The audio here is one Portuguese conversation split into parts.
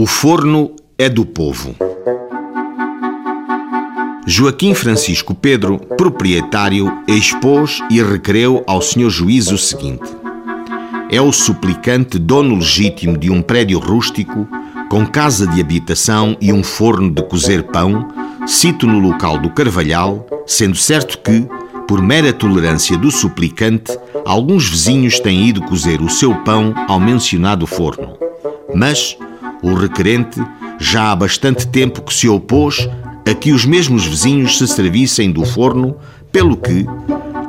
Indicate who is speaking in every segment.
Speaker 1: O forno é do povo. Joaquim Francisco Pedro, proprietário, expôs e requereu ao senhor juiz o seguinte: É o suplicante dono legítimo de um prédio rústico, com casa de habitação e um forno de cozer pão, cito no local do Carvalhal, sendo certo que, por mera tolerância do suplicante, alguns vizinhos têm ido cozer o seu pão ao mencionado forno. Mas o requerente já há bastante tempo que se opôs a que os mesmos vizinhos se servissem do forno, pelo que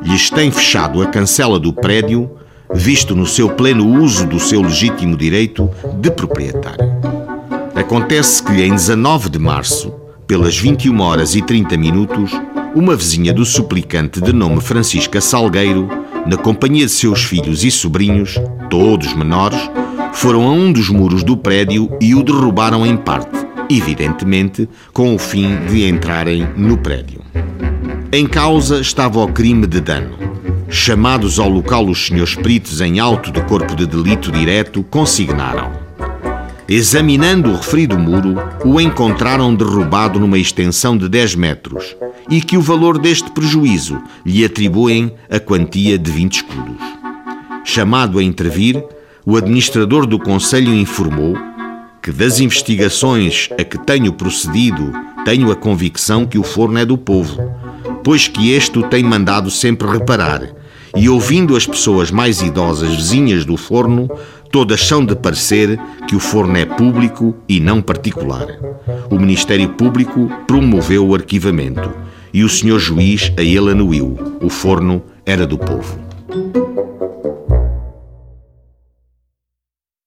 Speaker 1: lhes tem fechado a cancela do prédio, visto no seu pleno uso do seu legítimo direito de proprietário. Acontece que em 19 de março, pelas 21 horas e 30 minutos, uma vizinha do suplicante de nome Francisca Salgueiro, na companhia de seus filhos e sobrinhos, todos menores, foram a um dos muros do prédio e o derrubaram em parte, evidentemente com o fim de entrarem no prédio. Em causa estava o crime de dano. Chamados ao local os senhores peritos em auto de corpo de delito direto, consignaram. Examinando o referido muro, o encontraram derrubado numa extensão de 10 metros e que o valor deste prejuízo lhe atribuem a quantia de 20 escudos. Chamado a intervir, o administrador do Conselho informou que das investigações a que tenho procedido, tenho a convicção que o forno é do povo, pois que este o tem mandado sempre reparar, e ouvindo as pessoas mais idosas vizinhas do forno, todas são de parecer que o forno é público e não particular. O Ministério Público promoveu o arquivamento e o senhor juiz a ele anuiu. O forno era do povo.